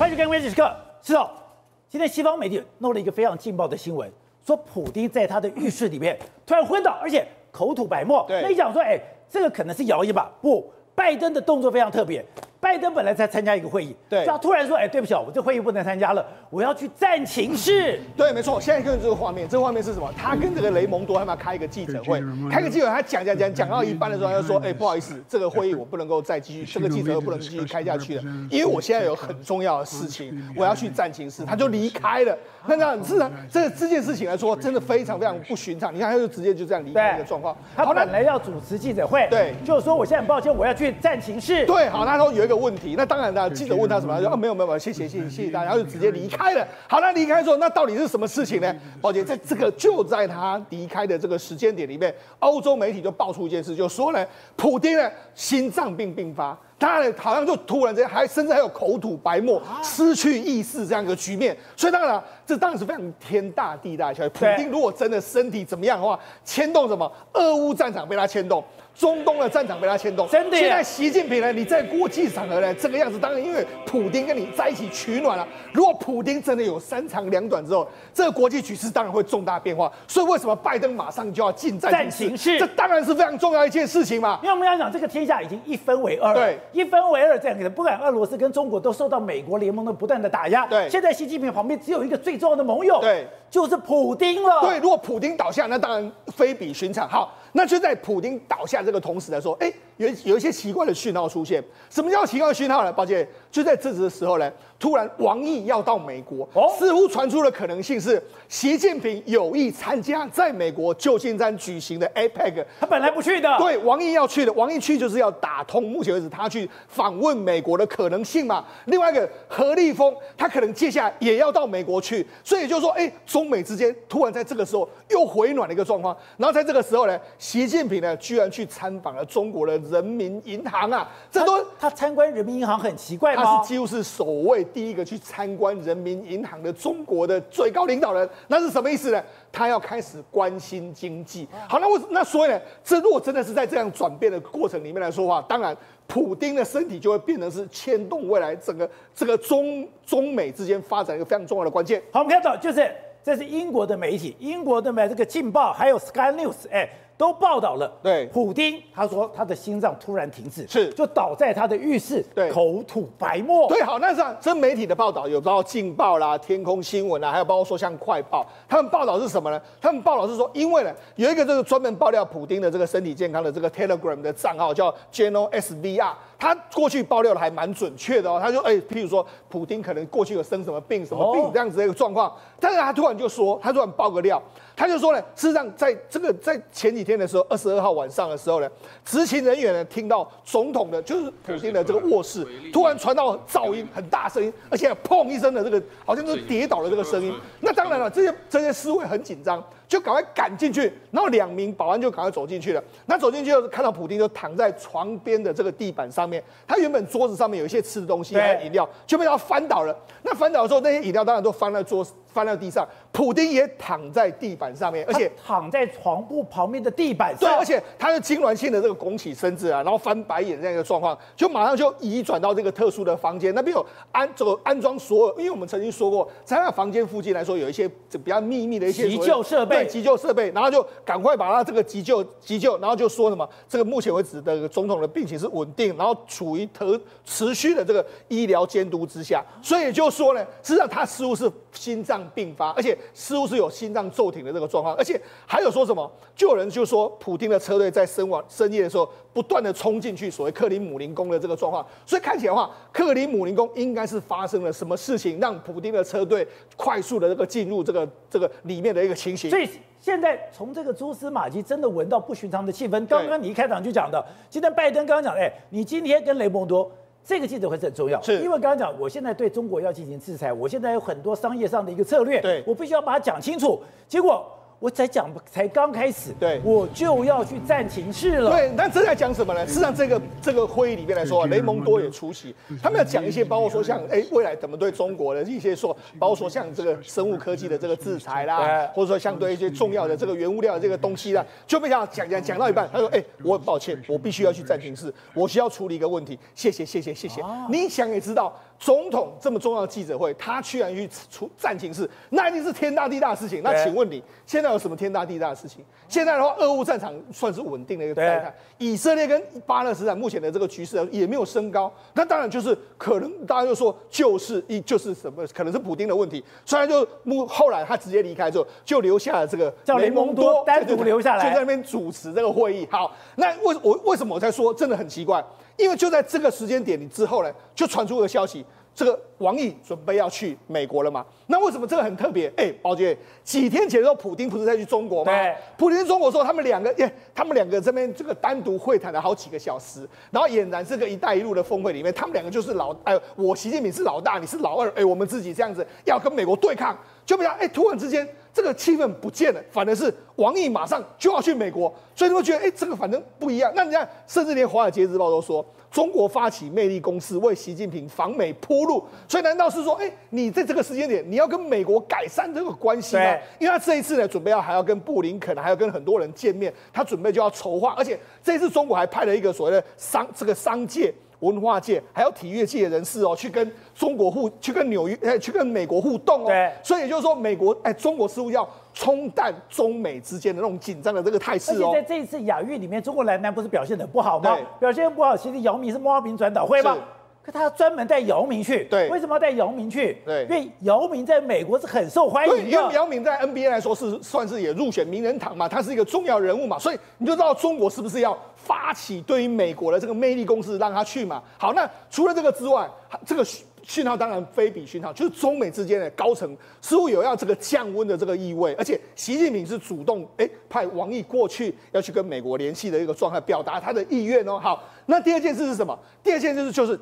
欢迎收看《关键时刻》。是哦，今天西方媒体弄了一个非常劲爆的新闻，说普丁在他的浴室里面突然昏倒，而且口吐白沫。对，那你讲说，哎，这个可能是谣言吧？不，拜登的动作非常特别。拜登本来在参加一个会议，对，他突然说：“哎，对不起，我这会议不能参加了，我要去战情室。”对，没错。现在看这个画面，这个画面是什么？他跟这个雷蒙多他们要开一个记者会，开个记者会，他讲讲讲讲到一半的时候，他就说：“哎，不好意思，这个会议我不能够再继续，这个记者会不能继续开下去了，因为我现在有很重要的事情，我要去战情室。”他就离开了。那这样，事实上，这这件事情来说，真的非常非常不寻常。你看，他就直接就这样离开一个状况。他本来要主持记者会，对，就是说我现在很抱歉，我要去战情室。对，好，他说有一个问题，那当然。的记者问他什么？他说啊，没有没有谢谢谢谢谢谢大家，然后就直接离开了。好，那离开之后，那到底是什么事情呢？宝姐，在这个就在他离开的这个时间点里面，欧洲媒体就爆出一件事，就说呢，普丁呢心脏病病发，他呢好像就突然间还甚至还有口吐白沫、失去意识这样一个局面。所以当然了，这当然是非常天大地大的消息。普京如果真的身体怎么样的话，牵动什么？俄乌战场被他牵动。中东的战场被他牵动，真的。现在习近平呢，你在国际场合呢，这个样子，当然因为普京跟你在一起取暖了。如果普京真的有三长两短之后，这个国际局势当然会重大变化。所以为什么拜登马上就要进战情室？这当然是非常重要一件事情嘛。因为我们要讲，这个天下已经一分为二，对，一分为二这样子。不管俄罗斯跟中国都受到美国联盟的不断的打压，对。现在习近平旁边只有一个最重要的盟友，对，就是普丁了。对，如果普丁倒下，那当然非比寻常。好。那就在普丁倒下这个同时来说，哎，有有一些奇怪的讯号出现。什么叫奇怪的讯号呢？抱歉，就在这时的时候呢，突然王毅要到美国，哦，似乎传出的可能性是习近平有意参加在美国旧金山举行的 APEC。他本来不去的，对，王毅要去的，王毅去就是要打通目前为止他去访问美国的可能性嘛。另外一个何立峰，他可能接下来也要到美国去，所以就是说，哎，中美之间突然在这个时候又回暖的一个状况。然后在这个时候呢。习近平呢，居然去参访了中国的人民银行啊！这都他参观人民银行很奇怪吗？他是几乎是首位第一个去参观人民银行的中国的最高领导人，那是什么意思呢？他要开始关心经济。好，那我那所以呢，这如果真的是在这样转变的过程里面来说的话，当然，普丁的身体就会变成是牵动未来整个这个中中美之间发展一个非常重要的关键。好，我们看到就是这是英国的媒体，英国的媒这个《镜报》还有 Sky News，哎。都报道了，对，普丁他说他的心脏突然停止，是就倒在他的浴室，对，口吐白沫，对，好，那这这媒体的报道有包括《劲报》啦、天空新闻啦，还有包括说像《快报》，他们报道是什么呢？他们报道是说，因为呢有一个这个专门爆料普丁的这个身体健康的这个 Telegram 的账号叫 General SVR。他过去爆料的还蛮准确的哦，他说，哎，譬如说，普丁可能过去有生什么病、什么病这样子的一个状况，但是他突然就说，他突然爆个料，他就说呢，事实上，在这个在前几天的时候，二十二号晚上的时候呢，执勤人员呢听到总统的，就是普丁的这个卧室，突然传到噪音很大声音，而且砰一声的这个，好像是跌倒的这个声音。那当然了，这些这些侍卫很紧张。就赶快赶进去，然后两名保安就赶快走进去了。那走进去就看到普丁就躺在床边的这个地板上面，他原本桌子上面有一些吃的东西还有饮料，就被他翻倒了。那翻倒的时候，那些饮料当然都翻在桌翻到地上。普丁也躺在地板上面，而且躺在床铺旁边的地板上。对，而且他是痉挛性的这个拱起身子啊，然后翻白眼这样一个状况，就马上就移转到这个特殊的房间，那边有安这个安装所有，因为我们曾经说过，在那房间附近来说有一些比较秘密的一些急救设备。急救设备，然后就赶快把他这个急救急救，然后就说什么，这个目前为止的总统的病情是稳定，然后处于特持续的这个医疗监督之下，所以就说呢，实际上他似乎是心脏病发，而且似乎是有心脏骤停的这个状况，而且还有说什么，就有人就说普丁的车队在深晚深夜的时候不断的冲进去所谓克里姆林宫的这个状况，所以看起来的话，克里姆林宫应该是发生了什么事情，让普丁的车队快速的这个进入这个这个里面的一个情形。所以现在从这个蛛丝马迹，真的闻到不寻常的气氛。刚刚你一开场就讲的，今天拜登刚刚讲，哎，你今天跟雷蒙多这个记者会是很重要，是因为刚刚讲，我现在对中国要进行制裁，我现在有很多商业上的一个策略，对，我必须要把它讲清楚。结果。我才讲，才刚开始，对，我就要去暂停室了。对，那这在讲什么呢？事实上，这个这个会议里面来说啊，雷蒙多也出席，他们要讲一些，包括说像，哎，未来怎么对中国的一些说，包括说像这个生物科技的这个制裁啦，或者说相对一些重要的这个原物料的这个东西啦，就被他讲讲讲到一半，他说，哎，我很抱歉，我必须要去暂停室，我需要处理一个问题，谢谢谢谢谢谢。你想也知道。总统这么重要的记者会，他居然去出战情室，那一定是天大地大的事情。那请问你现在有什么天大地大的事情？现在的话，俄乌战场算是稳定的一个状态。以色列跟巴勒斯坦目前的这个局势也没有升高，那当然就是可能大家就说就是一就是什么，可能是普丁的问题。虽然就后来他直接离开之后，就留下了这个叫雷蒙多单独留下来，就在那边主持这个会议。好，那为我为什么我在说真的很奇怪？因为就在这个时间点，你之后呢，就传出一个消息，这个王毅准备要去美国了嘛？那为什么这个很特别？哎，宝杰，几天前的时候，普京不是在去中国吗？对，普京去中国说，他们两个，耶，他们两个这边这个单独会谈了好几个小时，然后俨然这个“一带一路”的峰会里面，他们两个就是老，哎，我习近平是老大，你是老二，哎，我们自己这样子要跟美国对抗，就不要，哎，突然之间。这个气氛不见了，反而是王毅马上就要去美国，所以你会觉得，哎，这个反正不一样。那你看，甚至连《华尔街日报》都说，中国发起魅力攻势，为习近平访美铺路。所以难道是说，哎，你在这个时间点，你要跟美国改善这个关系吗？因为他这一次呢，准备要还要跟布林肯，还要跟很多人见面，他准备就要筹划，而且这一次中国还派了一个所谓的商这个商界。文化界还有体育界的人士哦，去跟中国互，去跟纽约，哎，去跟美国互动哦。对。所以也就是说，美国哎，中国似乎要冲淡中美之间的那种紧张的这个态势哦。而且在这一次亚运里面，中国男篮不是表现的不好吗？对。表现不好，其实姚明是墨尔本转导会吗？可他专门带姚明去。对。为什么要带姚明去？对。因为姚明在美国是很受欢迎的。因为姚明在 NBA 来说是算是也入选名人堂嘛，他是一个重要人物嘛，所以你就知道中国是不是要。发起对于美国的这个魅力攻势，让他去嘛。好，那除了这个之外，这个讯号当然非比讯号，就是中美之间的高层似乎有要这个降温的这个意味，而且习近平是主动哎派王毅过去要去跟美国联系的一个状态，表达他的意愿哦。好，那第二件事是什么？第二件事就是。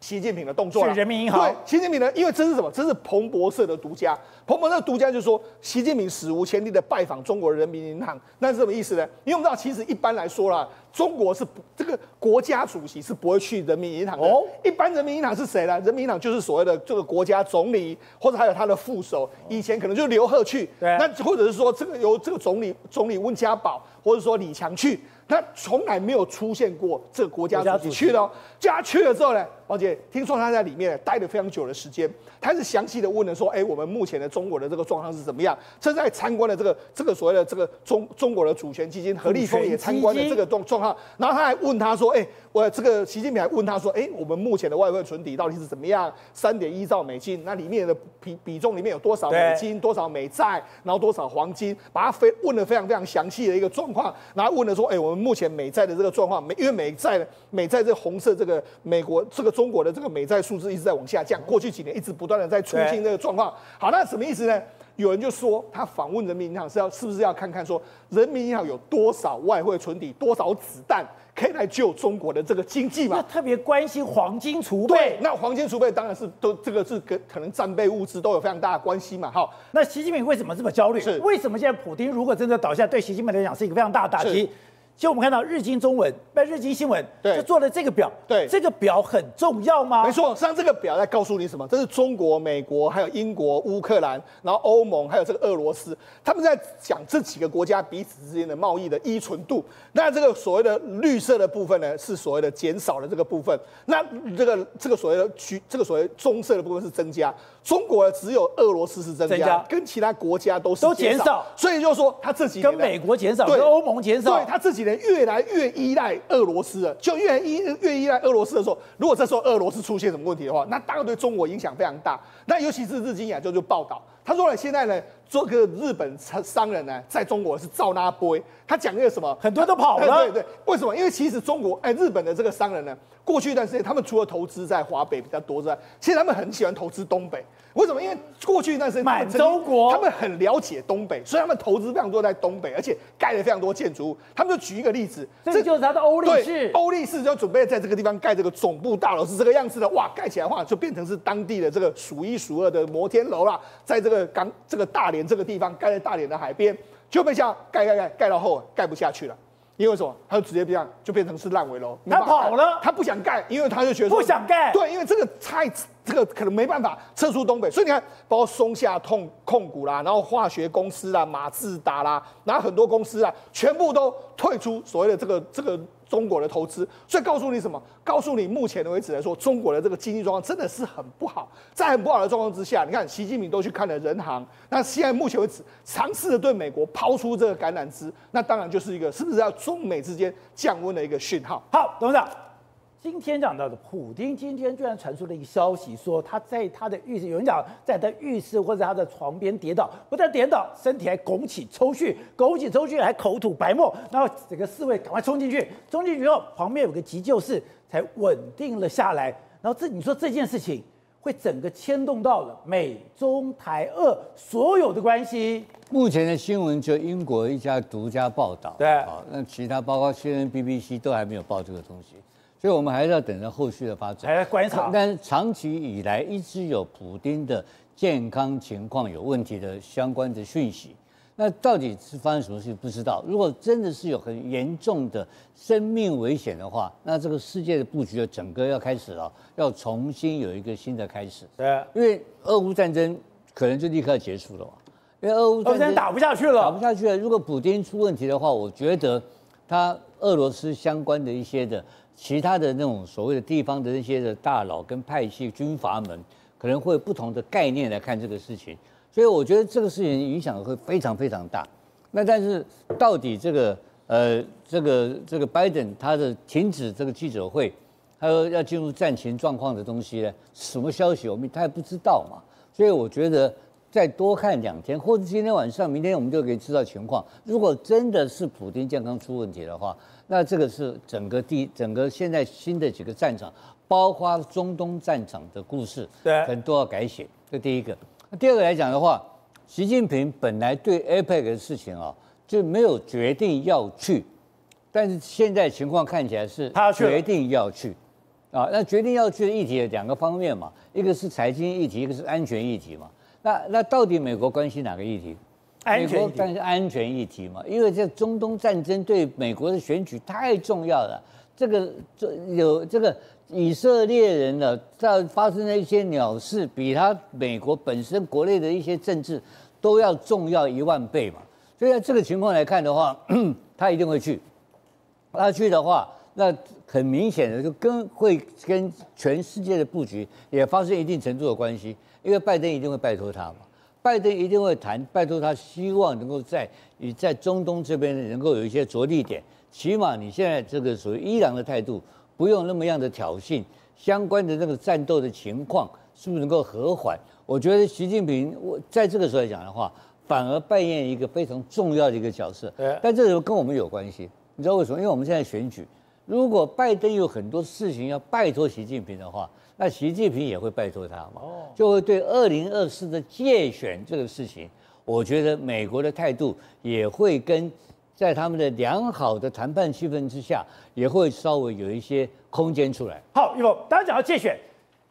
习近平的动作是人民银行。对，习近平呢，因为这是什么？这是彭博社的独家。彭博社独家就是说，习近平史无前例的拜访中国人民银行，那是什么意思呢？因为我们知道，其实一般来说啦，中国是不这个国家主席是不会去人民银行的。哦，一般人民银行是谁呢？人民银行就是所谓的这个国家总理，或者还有他的副手。以前可能就是刘鹤去，对，那或者是说这个由这个总理总理温家宝，或者说李强去。那从来没有出现过这个国家主席去的哦，叫他去了之后呢，而且听说他在里面待了非常久的时间，他是详细的问了说，哎，我们目前的中国的这个状况是怎么样？正在参观的这个这个所谓的这个中中国的主权基金何立峰也参观了这个状状况，然后他还问他说，哎。我这个习近平还问他说：“哎，我们目前的外汇存底到底是怎么样？三点一兆美金，那里面的比比重里面有多少美金，多少美债，然后多少黄金？把他非问了非常非常详细的一个状况，然后问了说：哎，我们目前美债的这个状况，美因为美债美债这红色这个美国这个中国的这个美债数字一直在往下降，过去几年一直不断的在出现这个状况。好，那什么意思呢？有人就说他访问人民银行是要是不是要看看说人民银行有多少外汇存底，多少子弹？”可以来救中国的这个经济嘛？特别关心黄金储备。对，那黄金储备当然是都这个是跟可能战备物资都有非常大的关系嘛。好，那习近平为什么这么焦虑？是为什么现在普京如果真的倒下，对习近平来讲是一个非常大的打击？其实我们看到日经中文，不日经新闻就做了这个表。对，这个表很重要吗？没错，实际上这个表在告诉你什么？这是中国、美国、还有英国、乌克兰，然后欧盟，还有这个俄罗斯，他们在讲这几个国家彼此之间的贸易的依存度。那这个所谓的绿色的部分呢，是所谓的减少的这个部分。那这个这个所谓的橘，这个所谓棕色的部分是增加。中国只有俄罗斯是增加，增加跟其他国家都是都减少。所以就是说，他自己跟美国减少，跟欧盟减少，对他这几人越来越依赖俄罗斯了，就越依越依赖俄罗斯的时候，如果这时候俄罗斯出现什么问题的话，那大概对中国影响非常大。那尤其是日经亚洲就报道，他说了，现在呢，做个日本商商人呢，在中国是照拉波。他讲那个什么，很多都跑了。对对，为什么？因为其实中国哎，日本的这个商人呢，过去一段时间，他们除了投资在华北比较多之外，其实他们很喜欢投资东北。为什么？因为过去一段时间，满洲国他们很了解东北，所以他们投资非常多在东北，而且盖了非常多建筑物。他们就举一个例子，这就是他的欧力士。欧力士就准备在这个地方盖这个总部大楼，是这个样子的。哇，盖起来的话，就变成是当地的这个数一数二的摩天楼啦。在这个港，这个大连这个地方，盖在大连的海边，就被像盖盖盖盖到后盖不下去了。因为什么？他就直接这样就变成是烂尾楼。他跑了，他不想盖，因为他就觉得不想盖。对，因为这个太。这个可能没办法撤出东北，所以你看，包括松下控控股啦，然后化学公司啦，马自达啦，然后很多公司啊，全部都退出所谓的这个这个中国的投资，所以告诉你什么？告诉你目前为止来说，中国的这个经济状况真的是很不好。在很不好的状况之下，你看习近平都去看了人行，那现在目前为止尝试的对美国抛出这个橄榄枝，那当然就是一个是不是要中美之间降温的一个讯号？好，董事长。今天讲到的，普丁今天居然传出了一个消息，说他在他的浴室，有人讲在他浴室或者他的床边跌倒，不但跌倒，身体还拱起抽搐，拱起抽搐还口吐白沫，然后整个侍卫赶快冲进去，冲进去后旁边有个急救室才稳定了下来。然后这你说这件事情会整个牵动到了美中台俄所有的关系。目前的新闻就英国一家独家报道，对，啊，那其他包括 CNN、BBC 都还没有报这个东西。所以我们还是要等着后续的发展，来观察。但是长期以来一直有普丁的健康情况有问题的相关的讯息，那到底是发生什么事情不知道。如果真的是有很严重的生命危险的话，那这个世界的布局的整个要开始了，要重新有一个新的开始。对，因为俄乌战争可能就立刻结束了嘛，因为俄乌战争打不下去了，打不下去了。如果普丁出问题的话，我觉得他俄罗斯相关的一些的。其他的那种所谓的地方的那些的大佬跟派系军阀们，可能会有不同的概念来看这个事情，所以我觉得这个事情影响会非常非常大。那但是到底这个呃这个这个拜登他的停止这个记者会，他说要进入战情状况的东西呢，什么消息我们他也不知道嘛。所以我觉得再多看两天，或者今天晚上、明天我们就可以知道情况。如果真的是普丁健康出问题的话，那这个是整个第整个现在新的几个战场，包括中东战场的故事，对，可能都要改写。这第一个。那第二个来讲的话，习近平本来对 APEC 的事情啊就没有决定要去，但是现在情况看起来是他决定要去，啊，那决定要去的议题有两个方面嘛，一个是财经议题，一个是安全议题嘛。那那到底美国关心哪个议题？美国但是安全议题嘛，因为这中东战争对美国的选举太重要了。这个这有这个以色列人呢，在发生的一些鸟事，比他美国本身国内的一些政治都要重要一万倍嘛。所以在这个情况来看的话，他一定会去。他去的话，那很明显的就跟会跟全世界的布局也发生一定程度的关系，因为拜登一定会拜托他嘛。拜登一定会谈，拜托他希望能够在你在中东这边能够有一些着力点，起码你现在这个属于伊朗的态度，不用那么样的挑衅，相关的那个战斗的情况是不是能够和缓？我觉得习近平我在这个时候来讲的话，反而扮演一个非常重要的一个角色。但这时候跟我们有关系，你知道为什么？因为我们现在选举，如果拜登有很多事情要拜托习近平的话。那习近平也会拜托他嘛，就会对二零二四的界选这个事情，我觉得美国的态度也会跟在他们的良好的谈判气氛之下，也会稍微有一些空间出来。好，玉峰，当然讲到介选，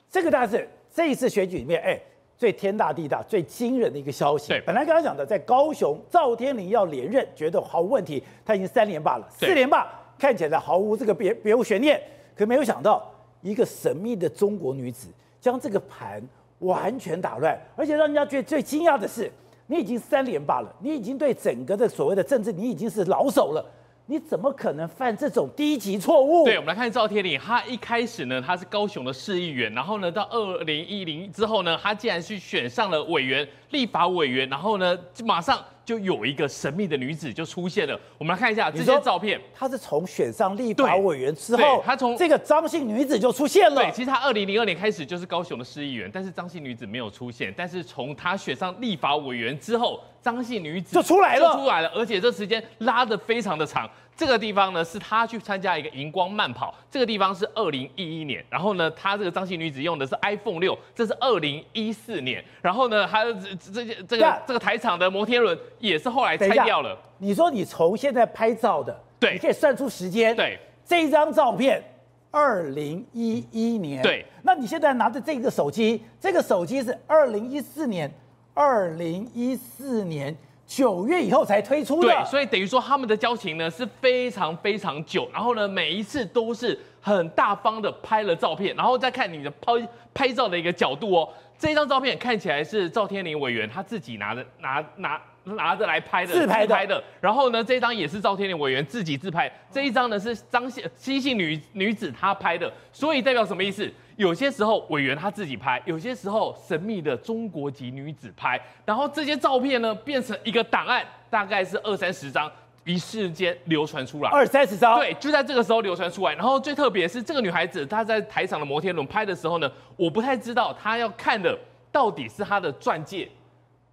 这个大是这一次选举里面，哎，最天大地大、最惊人的一个消息。对，本来刚刚讲的，在高雄赵天麟要连任，觉得毫无问题，他已经三连霸了，四连霸看起来毫无这个别别无悬念，可没有想到。一个神秘的中国女子将这个盘完全打乱，而且让人家觉得最惊讶的是，你已经三连霸了，你已经对整个的所谓的政治，你已经是老手了，你怎么可能犯这种低级错误？对，我们来看赵天麟，他一开始呢，他是高雄的市议员，然后呢，到二零一零之后呢，他竟然去选上了委员、立法委员，然后呢，就马上。就有一个神秘的女子就出现了，我们来看一下这些照片。她是从选上立法委员之后，她从这个张姓女子就出现了。对，其实她二零零二年开始就是高雄的市议员，但是张姓女子没有出现。但是从她选上立法委员之后，张姓女子就出来了，就出来了，而且这时间拉得非常的长。这个地方呢，是他去参加一个荧光慢跑，这个地方是二零一一年。然后呢，他这个张姓女子用的是 iPhone 六，这是二零一四年。然后呢，还有这这这个这个台场的摩天轮也是后来拆掉了。你说你从现在拍照的，对，你可以算出时间。对，这张照片二零一一年。对，那你现在拿着这个手机，这个手机是二零一四年，二零一四年。九月以后才推出的，对，所以等于说他们的交情呢是非常非常久，然后呢每一次都是很大方的拍了照片，然后再看你的拍拍照的一个角度哦，这张照片看起来是赵天林委员他自己拿的拿拿拿着来拍的，自拍的，拍的。然后呢，这张也是赵天麟委员自己自拍，这一张呢是张姓西姓女女子她拍的，所以代表什么意思？有些时候委员他自己拍，有些时候神秘的中国籍女子拍，然后这些照片呢变成一个档案，大概是二三十张。一瞬间流传出来，二三十张，对，就在这个时候流传出来。然后最特别是这个女孩子，她在台上的摩天轮拍的时候呢，我不太知道她要看的到底是她的钻戒，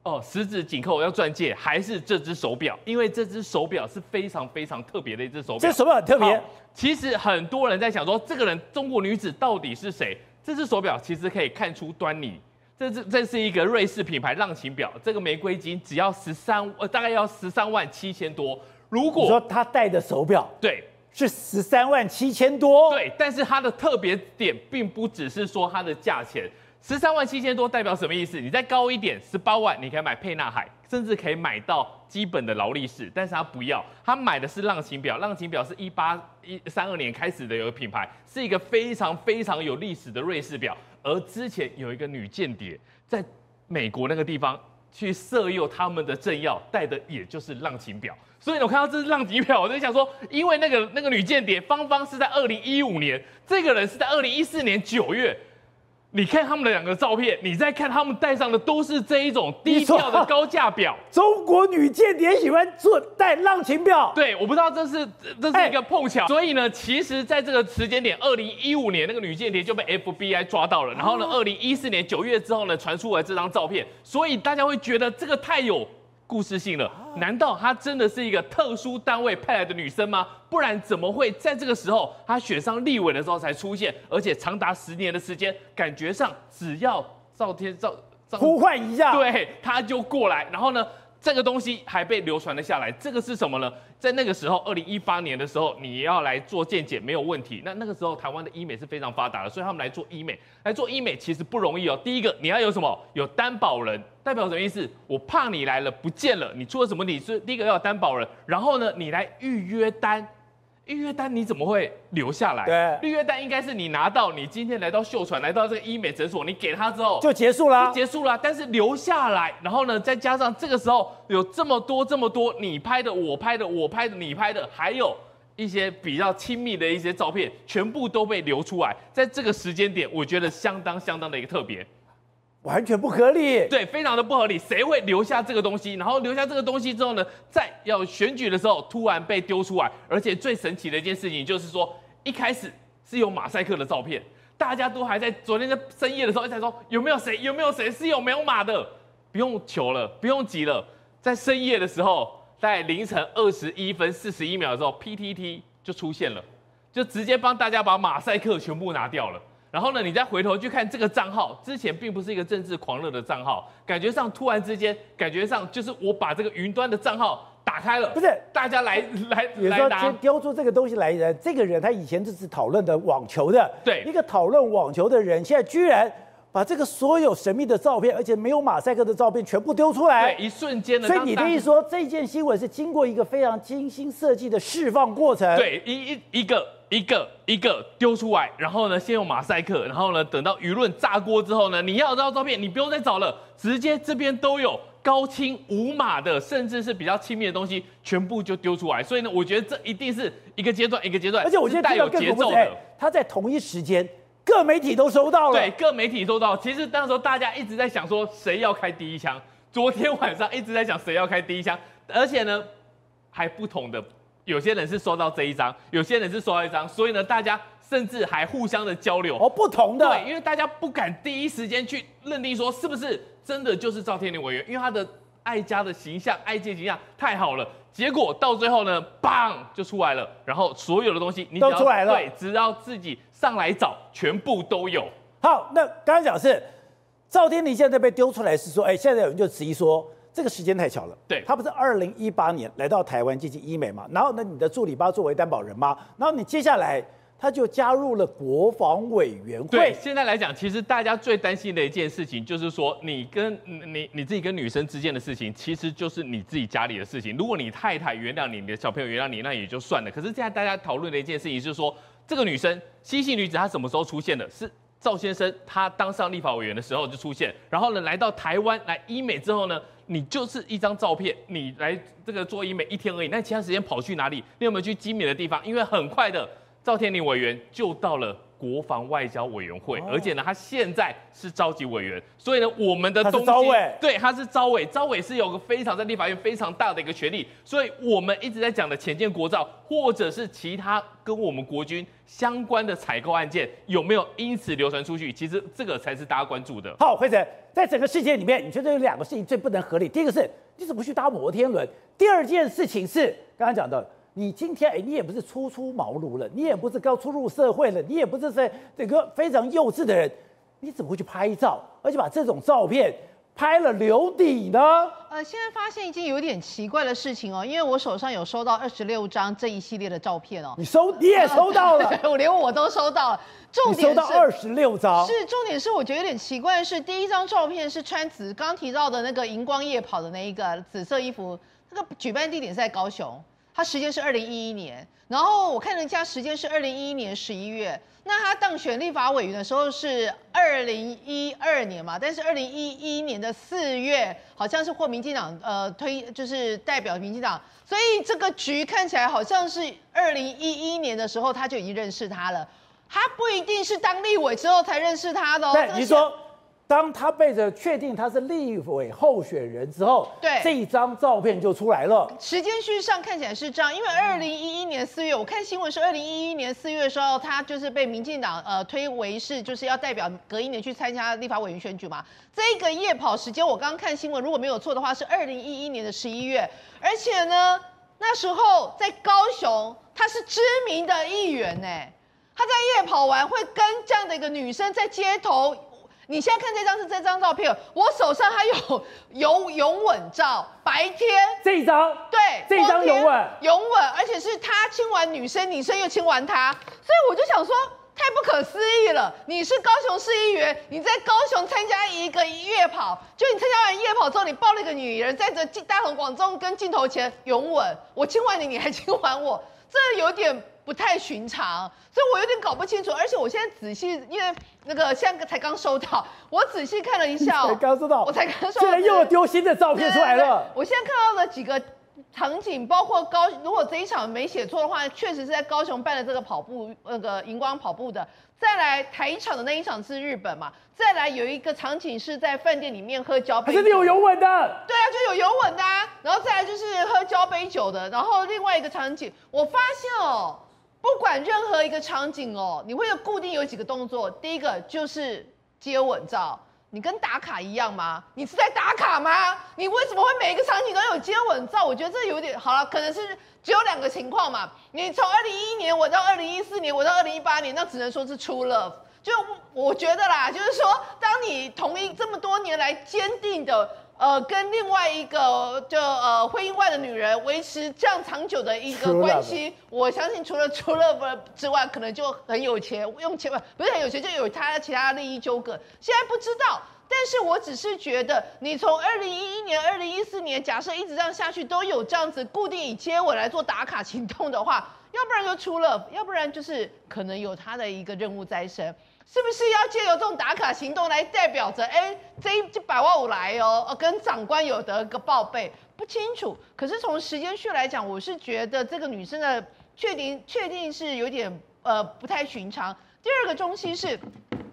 哦，十指紧扣要钻戒，还是这只手表？因为这只手表是非常非常特别的一只手表。这手表很特别。其实很多人在想说，这个人中国女子到底是谁？这只手表其实可以看出端倪。这是这是一个瑞士品牌浪琴表，这个玫瑰金只要十三呃，大概要十三万七千多。如果说他戴的手表对是十三万七千多，对，但是它的特别点并不只是说它的价钱，十三万七千多代表什么意思？你再高一点，十八万你可以买沛纳海，甚至可以买到基本的劳力士，但是他不要，他买的是浪琴表，浪琴表是一八一三二年开始的有个品牌，是一个非常非常有历史的瑞士表，而之前有一个女间谍在美国那个地方去色诱他们的政要，戴的也就是浪琴表。所以我看到这是浪琴表，我就想说，因为那个那个女间谍芳芳是在二零一五年，这个人是在二零一四年九月。你看他们的两个照片，你再看他们戴上的都是这一种低调的高价表。中国女间谍喜欢做戴浪琴表。对，我不知道这是这是一个碰巧。所以呢，其实在这个时间点，二零一五年那个女间谍就被 FBI 抓到了，然后呢，二零一四年九月之后呢，传出来这张照片，所以大家会觉得这个太有。故事性了，难道她真的是一个特殊单位派来的女生吗？不然怎么会在这个时候她选上立委的时候才出现，而且长达十年的时间，感觉上只要赵天赵赵呼唤一下，对，她就过来，然后呢？这个东西还被流传了下来，这个是什么呢？在那个时候，二零一八年的时候，你要来做健检没有问题。那那个时候，台湾的医美是非常发达的，所以他们来做医美。来做医美其实不容易哦。第一个，你要有什么？有担保人，代表什么意思？我怕你来了不见了，你出了什么？你是第一个要有担保人，然后呢，你来预约单。预约单你怎么会留下来？对，预约单应该是你拿到，你今天来到秀传，来到这个医美诊所，你给他之后就结束了，就结束了。但是留下来，然后呢，再加上这个时候有这么多这么多你拍的、我拍的、我拍的、你拍的，还有一些比较亲密的一些照片，全部都被流出来。在这个时间点，我觉得相当相当的一个特别。完全不合理，对，非常的不合理。谁会留下这个东西？然后留下这个东西之后呢，在要选举的时候突然被丢出来。而且最神奇的一件事情就是说，一开始是有马赛克的照片，大家都还在昨天在深夜的时候在说有没有谁有没有谁是有没有马的？不用求了，不用急了，在深夜的时候，在凌晨二十一分四十一秒的时候，PTT 就出现了，就直接帮大家把马赛克全部拿掉了。然后呢，你再回头去看这个账号，之前并不是一个政治狂热的账号，感觉上突然之间，感觉上就是我把这个云端的账号打开了，不是大家来来比如说先丢出这个东西来人，这个人他以前就是讨论的网球的，对，一个讨论网球的人，现在居然把这个所有神秘的照片，而且没有马赛克的照片全部丢出来，对，一瞬间的。所以你的意思说，这件新闻是经过一个非常精心设计的释放过程，对，一一一个。一个一个丢出来，然后呢，先用马赛克，然后呢，等到舆论炸锅之后呢，你要这张照片，你不用再找了，直接这边都有高清无码的，甚至是比较亲密的东西，全部就丢出来。所以呢，我觉得这一定是一个阶段一个阶段，而且我觉得带有节奏的。他在同一时间，各媒体都收到了，对，各媒体收到。其实那时候大家一直在想说，谁要开第一枪？昨天晚上一直在想谁要开第一枪，而且呢，还不同的。有些人是收到这一张，有些人是收到一张，所以呢，大家甚至还互相的交流哦，不同的，对，因为大家不敢第一时间去认定说是不是真的就是赵天麟委员，因为他的爱家的形象、爱界形象太好了，结果到最后呢，棒就出来了，然后所有的东西你都出来了，对，只要自己上来找，全部都有。好，那刚刚讲是赵天麟现在被丢出来是说，哎，现在有人就质疑说。这个时间太巧了，对，他不是二零一八年来到台湾进行医美嘛？然后呢，你的助理把他作为担保人吗？然后你接下来他就加入了国防委员会。对，现在来讲，其实大家最担心的一件事情就是说，你跟你你自己跟女生之间的事情，其实就是你自己家里的事情。如果你太太原谅你，你的小朋友原谅你，那也就算了。可是现在大家讨论的一件事情就是说，这个女生，西西女子她什么时候出现的？是。赵先生他当上立法委员的时候就出现，然后呢来到台湾来医美之后呢，你就是一张照片，你来这个做医美一天而已，那其他时间跑去哪里？你有没有去机敏的地方？因为很快的，赵天麟委员就到了。国防外交委员会，而且呢，他现在是召集委员，所以呢，我们的东西，召委，对，他是招委，招委是有个非常在立法院非常大的一个权力，所以我们一直在讲的潜舰国造，或者是其他跟我们国军相关的采购案件，有没有因此流传出去？其实这个才是大家关注的。好，辉成，在整个事件里面，你觉得有两个事情最不能合理？第一个是你怎么去搭摩天轮？第二件事情是刚刚讲的。你今天哎，你也不是初出茅庐了，你也不是刚初入社会了，你也不是在这个非常幼稚的人，你怎么会去拍照，而且把这种照片拍了留底呢？呃，现在发现一件有点奇怪的事情哦，因为我手上有收到二十六张这一系列的照片哦。你收你也收到了，我连我都收到了。重点是收到二十六张，是重点是我觉得有点奇怪的是，第一张照片是穿紫刚提到的那个荧光夜跑的那一个紫色衣服，那个举办地点是在高雄。他时间是二零一一年，然后我看人家时间是二零一一年十一月，那他当选立法委员的时候是二零一二年嘛，但是二零一一年的四月好像是获民进党呃推，就是代表民进党，所以这个局看起来好像是二零一一年的时候他就已经认识他了，他不一定是当立委之后才认识他的哦。对，你说。当他被着确定他是立委候选人之后，对，这一张照片就出来了。时间序上看起来是这样，因为二零一一年四月，我看新闻是二零一一年四月的时候，他就是被民进党呃推为是就是要代表隔一年去参加立法委员选举嘛。这个夜跑时间我刚刚看新闻，如果没有错的话是二零一一年的十一月，而且呢那时候在高雄他是知名的议员呢，他在夜跑完会跟这样的一个女生在街头。你现在看这张是这张照片，我手上还有 游泳吻照，白天这一张，对，这一张泳吻，泳吻，而且是他亲完女生，女生又亲完他，所以我就想说，太不可思议了。你是高雄市议员，你在高雄参加一个夜跑，就你参加完夜跑之后，你抱了一个女人在这大庭广众跟镜头前泳吻，我亲完你，你还亲完我，这有点。不太寻常，所以我有点搞不清楚。而且我现在仔细，因为那个现在才刚收到，我仔细看了一下，才刚收到，我才刚收到，现在又有丢新的照片出来了。对对对，我现在看到的几个场景，包括高，如果这一场没写错的话，确实是在高雄办的这个跑步，那个荧光跑步的。再来台场的那一场是日本嘛？再来有一个场景是在饭店里面喝交杯，是有泳吻的。对啊，就有泳吻的啊。然后再来就是喝交杯酒的。然后另外一个场景，我发现哦。不管任何一个场景哦，你会有固定有几个动作。第一个就是接吻照，你跟打卡一样吗？你是在打卡吗？你为什么会每一个场景都有接吻照？我觉得这有点好了，可能是只有两个情况嘛。你从二零一一年我到二零一四年，我到二零一八年，那只能说是 true love。就我觉得啦，就是说，当你同一这么多年来坚定的。呃，跟另外一个就呃婚姻外的女人维持这样长久的一个关系，我相信除了 除了之外，可能就很有钱，用钱不是很有钱，就有他其他利益纠葛。现在不知道，但是我只是觉得，你从二零一一年、二零一四年，假设一直这样下去，都有这样子固定以接吻来做打卡行动的话，要不然就出了，要不然就是可能有他的一个任务在身。是不是要借由这种打卡行动来代表着，哎，这一百万五来哦，跟长官有得个报备？不清楚。可是从时间序来讲，我是觉得这个女生的确定确定是有点呃不太寻常。第二个中心是，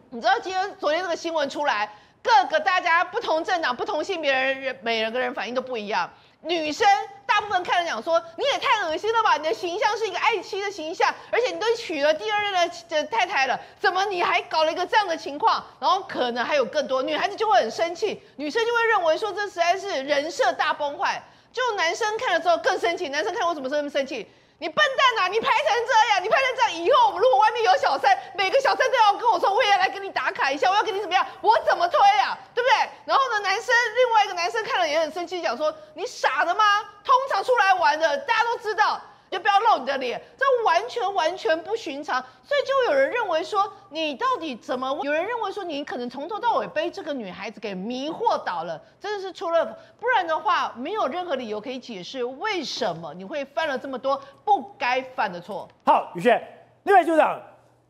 你知道今天昨天这个新闻出来，各个大家不同政党、不同性别人每人个人反应都不一样。女生大部分看了讲说，你也太恶心了吧！你的形象是一个爱妻的形象，而且你都娶了第二任的的太太了，怎么你还搞了一个这样的情况？然后可能还有更多女孩子就会很生气，女生就会认为说这实在是人设大崩坏。就男生看了之后更生气，男生看我怎么这么生气？你笨蛋呐！你拍成这样，你拍成这样，以后如果外面有小三，每个小三都要跟我说，我也要来给你打卡一下，我要给你怎么样？我怎么推啊？对不对？然后呢，男生另外一个男生看了也很生气，讲说你傻的吗？通常出来玩的，大家都知道。就不要露你的脸，这完全完全不寻常，所以就有人认为说你到底怎么？有人认为说你可能从头到尾被这个女孩子给迷惑倒了，真的是出了，不然的话没有任何理由可以解释为什么你会犯了这么多不该犯的错。好，宇轩，另外组长。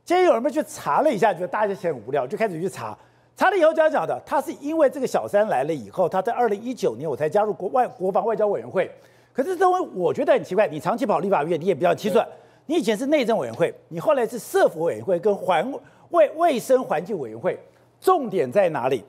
今天有人们去查了一下，觉得大家嫌很无聊，就开始去查。查了以后，就要讲的，他是因为这个小三来了以后，他在二零一九年我才加入国外国防外交委员会。可是这位我觉得很奇怪，你长期跑立法院，你也比较清楚，你以前是内政委员会，你后来是社福委员会跟环卫卫生环境委员会，重点在哪里？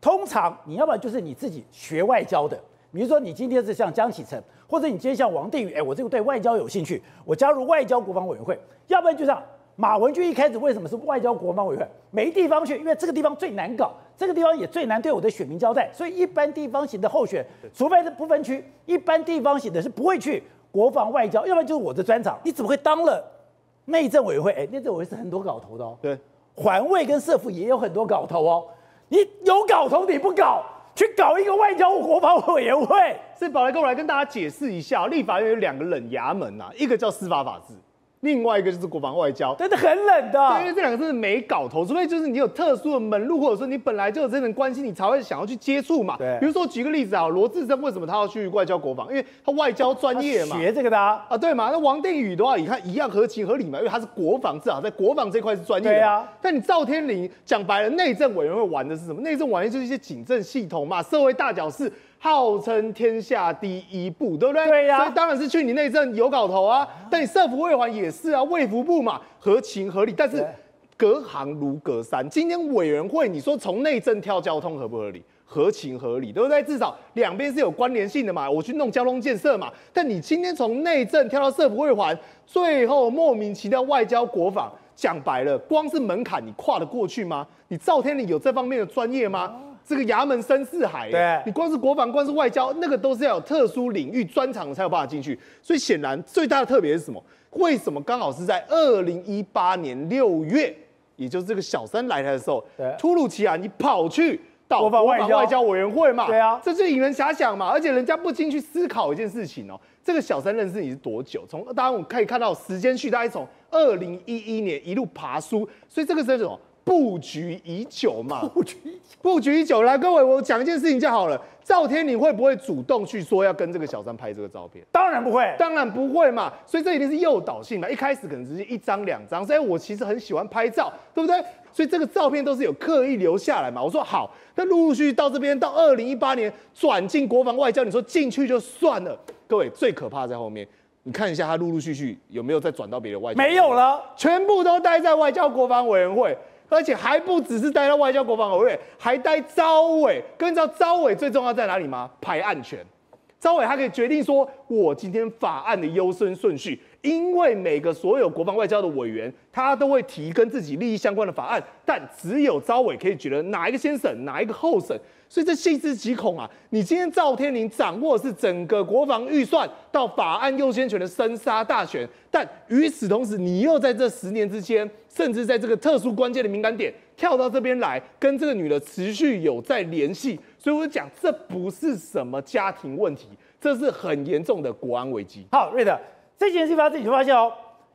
通常你要不然就是你自己学外交的，比如说你今天是像江启臣，或者你今天像王定宇，哎，我这个对外交有兴趣，我加入外交国防委员会，要不然就像马文君一开始为什么是外交国防委员会，没地方去，因为这个地方最难搞，这个地方也最难对我的选民交代，所以一般地方型的候选，除非是不分区，一般地方型的是不会去国防外交，要不然就是我的专长，你怎么会当了内政委员会？哎，内政委员会是很多搞头的哦，对，环卫跟社福也有很多搞头哦。你有搞头你不搞，去搞一个外交国防委员会？所以宝来跟我来跟大家解释一下，立法院有两个冷衙门呐、啊，一个叫司法法制。另外一个就是国防外交，真的很冷的。对，因为这两个真的没搞头，除非就是你有特殊的门路，或者说你本来就有这层关系，你才会想要去接触嘛。对。比如说举个例子啊，罗志珍为什么他要去外交国防？因为他外交专业嘛。学这个的啊，啊对嘛？那王定宇的话，你看一样合情合理嘛，因为他是国防，至少在国防这块是专业的。对啊。但你赵天麟讲白了，内政委员会玩的是什么？内政委员会就是一些警政系统嘛，社会大小事。号称天下第一部，对不对？对呀、啊，所以当然是去你内政有搞头啊。但你社福卫环也是啊，卫福部嘛，合情合理。但是隔行如隔山。今天委员会，你说从内政跳交通合不合理？合情合理，对不对？至少两边是有关联性的嘛。我去弄交通建设嘛。但你今天从内政跳到社福卫环，最后莫名其妙外交国防，讲白了，光是门槛你跨得过去吗？你赵天麟有这方面的专业吗？这个衙门深似海，对，你光是国防，光是外交，那个都是要有特殊领域专长才有办法进去。所以显然最大的特别是什么？为什么刚好是在二零一八年六月，也就是这个小三来台的时候，突如其来你跑去到国防外交委员会嘛？对啊，这就引人遐想嘛。而且人家不禁去思考一件事情哦，这个小三认识你是多久？从当然我们可以看到时间序，大概从二零一一年一路爬书，所以这个是什么？布局已久嘛，布局已久，布局已久。来，各位，我讲一件事情就好了。赵天你会不会主动去说要跟这个小三拍这个照片？当然不会，当然不会嘛。所以这一定是诱导性嘛。一开始可能只是一张两张，所以我其实很喜欢拍照，对不对？所以这个照片都是有刻意留下来嘛。我说好，那陆陆续续到这边，到二零一八年转进国防外交，你说进去就算了。各位，最可怕在后面，你看一下他陆陆续续有没有再转到别的外交？没有了，全部都待在外交国防委员会。而且还不只是待在外交国防委员，还待召委。跟知道召委最重要在哪里吗？排案权。招委他可以决定说，我今天法案的优先顺序，因为每个所有国防外交的委员，他都会提跟自己利益相关的法案，但只有招委可以觉得哪一个先审，哪一个后审。所以这细思极恐啊！你今天赵天麟掌握的是整个国防预算到法案优先权的生杀大权，但与此同时，你又在这十年之间，甚至在这个特殊关键的敏感点跳到这边来，跟这个女的持续有在联系。所以我就讲，这不是什么家庭问题，这是很严重的国安危机。好，瑞德，这件事发生，你就发现哦，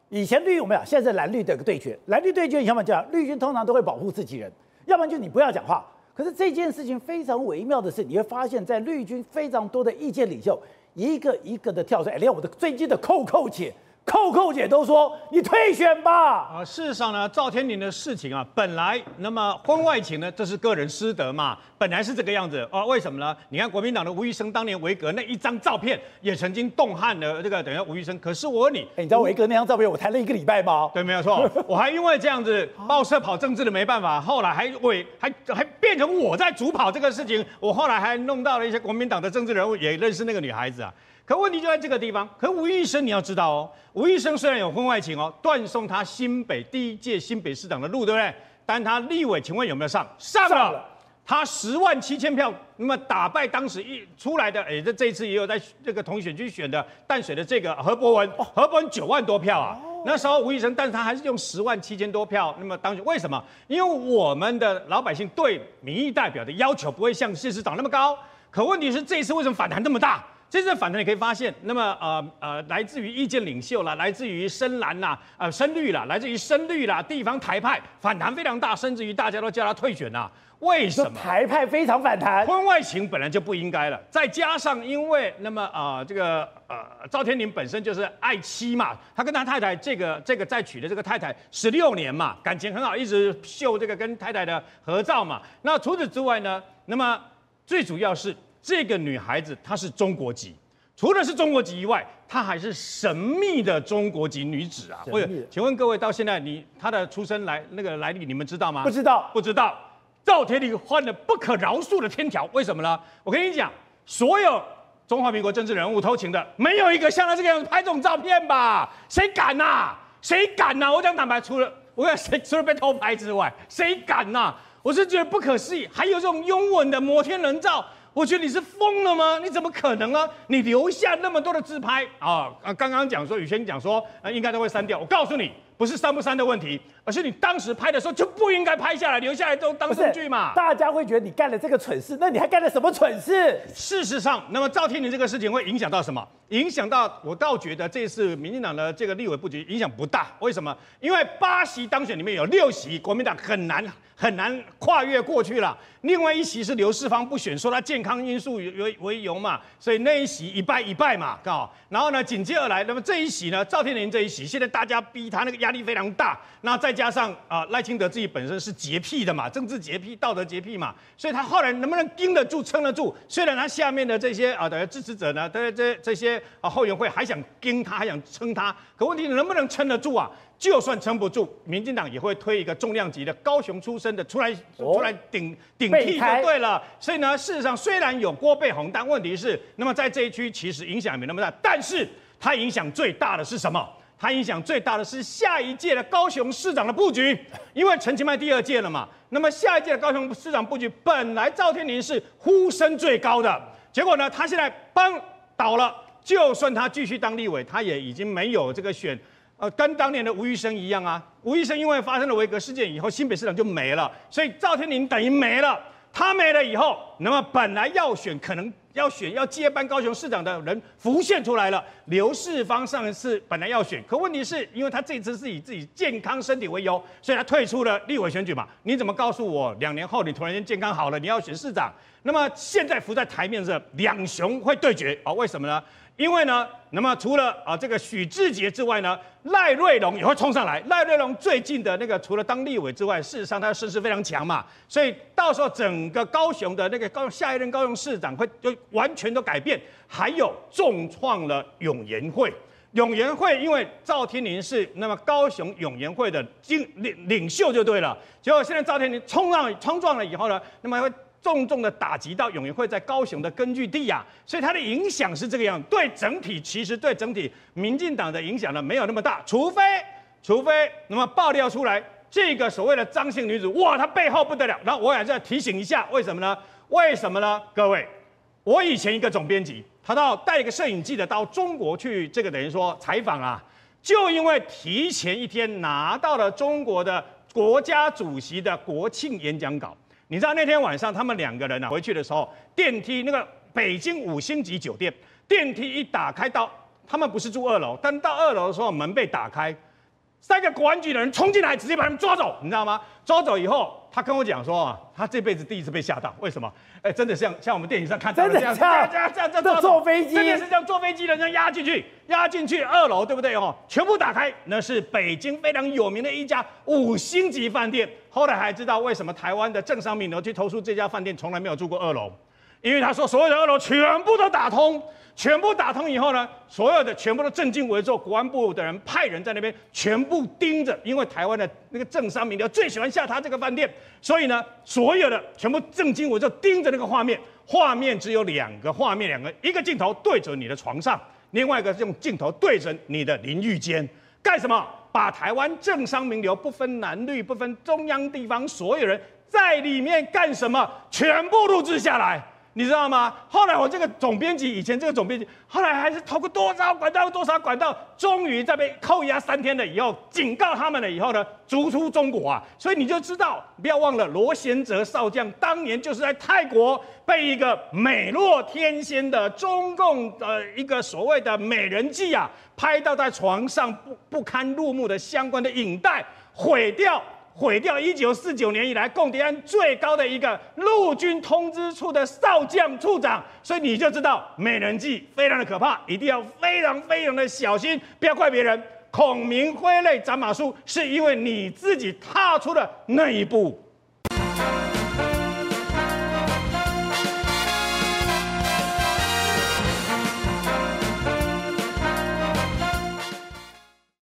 以前绿军我们讲，现在是蓝绿的一个对决，蓝绿对决，你想不想讲？绿军通常都会保护自己人，要不然就你不要讲话。可是这件事情非常微妙的是，你会发现在绿军非常多的意见领袖，一个一个的跳出来，连我的最近的扣扣姐。扣扣姐都说你退选吧。啊，事实上呢，赵天麟的事情啊，本来那么婚外情呢，这是个人私德嘛，本来是这个样子啊。为什么呢？你看国民党的吴育生当年维格那一张照片，也曾经动撼了这个等于吴育生。可是我问你，哎，你知道维格那张照片我谈了一个礼拜吗？对，没有错。我还因为这样子报社跑政治的没办法，后来还为还还变成我在主跑这个事情。我后来还弄到了一些国民党的政治人物，也认识那个女孩子啊。可问题就在这个地方。可吴医生你要知道哦，吴医生虽然有婚外情哦，断送他新北第一届新北市长的路，对不对？但他立委，请问有没有上？上了。上了他十万七千票，那么打败当时一出来的，哎，这这一次也有在这个同选区选的淡水的这个何博文，何博文九万多票啊。那时候吴医生，但是他还是用十万七千多票，那么当选。为什么？因为我们的老百姓对民意代表的要求不会像县市长那么高。可问题是这一次为什么反弹这么大？这次反弹你可以发现，那么呃呃，来自于意见领袖啦，来自于深蓝啦，呃深绿啦，来自于深绿啦，地方台派反弹非常大，甚至于大家都叫他退选啦。为什么？台派非常反弹，婚外情本来就不应该了，再加上因为那么啊、呃、这个呃赵天林本身就是爱妻嘛，他跟他太太这个这个再娶的这个太太十六年嘛，感情很好，一直秀这个跟太太的合照嘛。那除此之外呢，那么最主要是。这个女孩子她是中国籍，除了是中国籍以外，她还是神秘的中国籍女子啊！或者，请问各位，到现在你她的出生来那个来历，你们知道吗？不知道，不知道。赵天麟犯了不可饶恕的天条，为什么呢？我跟你讲，所有中华民国政治人物偷情的，没有一个像他这个样子拍这种照片吧？谁敢呐、啊？谁敢呐、啊？我讲坦白，除了我讲谁 除了被偷拍之外，谁敢呐、啊？我是觉得不可思议，还有这种拥吻的摩天轮照。我觉得你是疯了吗？你怎么可能啊？你留下那么多的自拍啊！啊，刚刚讲说雨轩讲说，啊，应该都会删掉。我告诉你，不是删不删的问题，而是你当时拍的时候就不应该拍下来，留下来都当证据嘛。大家会觉得你干了这个蠢事，那你还干了什么蠢事？事实上，那么赵天麟这个事情会影响到什么？影响到我倒觉得这次民进党的这个立委布局影响不大。为什么？因为八席当选里面有六席国民党很难。很难跨越过去了。另外一席是刘世芳不选，说他健康因素为为由嘛，所以那一席一败一败嘛，刚好。然后呢，紧接而来，那么这一席呢，赵天麟这一席，现在大家逼他那个压力非常大。那再加上啊，赖清德自己本身是洁癖的嘛，政治洁癖、道德洁癖嘛，所以他后来能不能盯得住、撑得住？虽然他下面的这些啊的支持者呢，这这这些啊后援会还想盯他，还想撑他，可问题能不能撑得住啊？就算撑不住，民进党也会推一个重量级的高雄出身的出来出来顶顶替就对了。所以呢，事实上虽然有郭背红，但问题是，那么在这一区其实影响也没那么大。但是它影响最大的是什么？它影响最大的是下一届的高雄市长的布局，因为陈其迈第二届了嘛。那么下一届的高雄市长布局，本来赵天麟是呼声最高的，结果呢，他现在崩倒了。就算他继续当立委，他也已经没有这个选。呃，跟当年的吴育昇一样啊，吴育昇因为发生了维格事件以后，新北市长就没了，所以赵天麟等于没了。他没了以后，那么本来要选，可能要选要接班高雄市长的人浮现出来了。刘世芳上一次本来要选，可问题是因为他这次是以自己健康身体为由，所以他退出了立委选举嘛。你怎么告诉我两年后你突然间健康好了，你要选市长？那么现在浮在台面上，两雄会对决啊？为什么呢？因为呢，那么除了啊这个许志杰之外呢，赖瑞龙也会冲上来。赖瑞龙最近的那个除了当立委之外，事实上他的声势非常强嘛，所以到时候整个高雄的那个高下一任高雄市长会就完全都改变。还有重创了涌言会，涌言会因为赵天麟是那么高雄涌言会的领领领袖就对了，结果现在赵天麟冲上冲撞了以后呢，那么会。重重的打击到涌言会在高雄的根据地呀，所以它的影响是这个样，对整体其实对整体民进党的影响呢没有那么大，除非除非那么爆料出来这个所谓的张姓女子，哇，她背后不得了。然后我也在提醒一下，为什么呢？为什么呢？各位，我以前一个总编辑，他到带一个摄影记者到中国去，这个等于说采访啊，就因为提前一天拿到了中国的国家主席的国庆演讲稿。你知道那天晚上他们两个人啊回去的时候，电梯那个北京五星级酒店电梯一打开到，他们不是住二楼，但到二楼的时候门被打开，三个国安局的人冲进来，直接把他们抓走，你知道吗？抓走以后。他跟我讲说啊，他这辈子第一次被吓到，为什么？哎，真的像像我们电影上看到的这样，这样这样这样这样坐飞机，真的是这样坐飞机的这样压进去，压进去二楼，对不对哦？全部打开，那是北京非常有名的一家五星级饭店。后来还知道为什么台湾的政商名流去投诉这家饭店从来没有住过二楼，因为他说所有的二楼全部都打通。全部打通以后呢，所有的全部都正襟危坐，国安部的人派人在那边全部盯着，因为台湾的那个政商名流最喜欢下他这个饭店，所以呢，所有的全部正襟危坐盯着那个画面，画面只有两个画面，两个一个镜头对着你的床上，另外一个用镜头对着你的淋浴间，干什么？把台湾政商名流不分蓝绿，不分中央地方，所有人在里面干什么，全部录制下来。你知道吗？后来我这个总编辑，以前这个总编辑，后来还是透过多少管道，多少管道，终于在被扣押三天了以后，警告他们了以后呢，逐出中国啊。所以你就知道，不要忘了罗贤哲少将当年就是在泰国被一个美若天仙的中共的一个所谓的美人计啊，拍到在床上不不堪入目的相关的影带，毁掉。毁掉一九四九年以来共谍案最高的一个陆军通知处的少将处长，所以你就知道美人计非常的可怕，一定要非常非常的小心，不要怪别人。孔明挥泪斩马谡，是因为你自己踏出了那一步。